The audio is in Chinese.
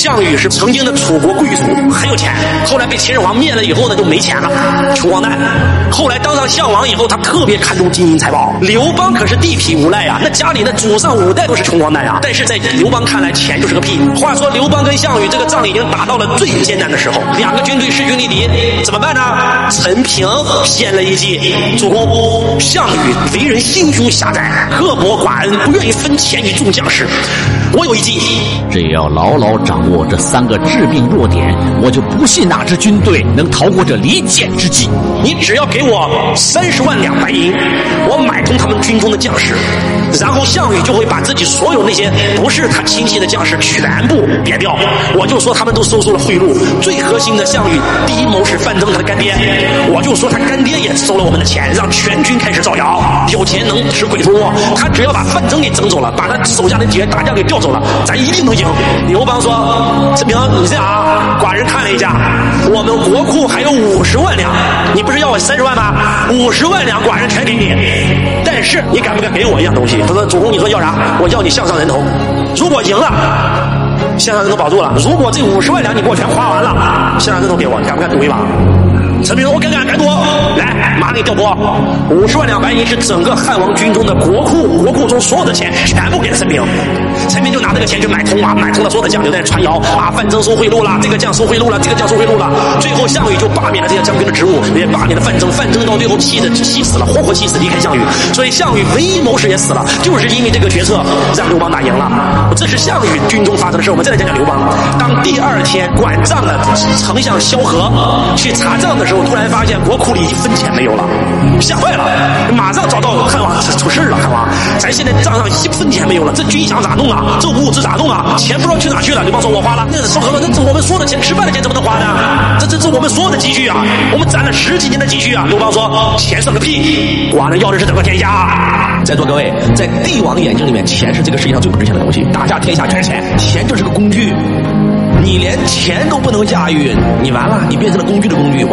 项羽是曾经的楚国贵族，很有钱，后来被秦始皇灭了以后呢，就没钱了，穷光蛋。后来当上项王以后，他特别看重金银财宝。刘邦可是地痞无赖呀，那家里的祖上五代都是穷光蛋呀。但是在刘邦看来，钱就是个屁。话说刘邦跟项羽这个仗已经打到了最艰难的时候，两个军队势均力敌，怎么办呢？陈平献了一计，主公，项羽为人心胸狭窄，刻薄寡恩，不愿意分钱与众将士。我有一计，只要牢牢掌握我这三个致命弱点，我就不信哪支军队能逃过这离间之计。你只要给我三十万两白银，我买通他们军中的将士，然后项羽就会把自己所有那些不是他亲信的将士全部贬掉。我就说他们都收受了贿赂，最核心的项羽第一谋士范增他的干爹，我就说他干爹也收了我们的钱，让全军开始造谣。有钱能使鬼推磨，他只要把范增给整走了，把他手下的几员大将给调走了，咱一定能赢。刘邦说：“陈平，你这样啊，寡人看了一下，我们国库还有五十万两，你不是要我三十万吗？五十万两，寡人全给你。但是你敢不敢给我一样东西？他说：主公，你说要啥？我要你项上人头。如果赢了，项上人头保住了；如果这五十万两你给我全花完了，项上人头给我，你敢不敢赌一把？”陈平：“我敢敢敢赌，来，马上给你调拨，五十万两白银是整个汉王军中的国库，国库中所有的钱全部给了陈平。陈平就拿这个钱去买通啊，买通了所有的将领在传谣啊，范增收贿赂了，这个将收贿赂了，这个将收贿赂了。最后项羽就罢免了这些将军的职务，也罢免了范增，范增到最后气的气死了，活活气死，离开项羽。所以项羽唯一谋士也死了，就是因为这个决策让刘邦打赢了。这是项羽军中发生的事。我们再来讲讲刘邦。当第二天管账的丞相萧何去查账的时候时候，突然发现国库里一分钱没有了，吓坏了，马上找到汉王，这出事了，汉王，咱现在账上一分钱没有了，这军饷咋弄啊？这物资咋弄啊？钱不知道去哪去了。刘邦说：“我花了。”那萧何说：“那这我们所有的钱，吃饭的钱怎么能花呢？这这这我们所有的积蓄啊，我们攒了十几年的积蓄啊。”刘邦说：“钱算个屁，寡人要的是整个天下。”在座各位，在帝王眼睛里面，钱是这个世界上最不值钱的东西，打下天下全是钱，钱就是个工具，你连钱都不能驾驭，你完了，你变成了工具的工具。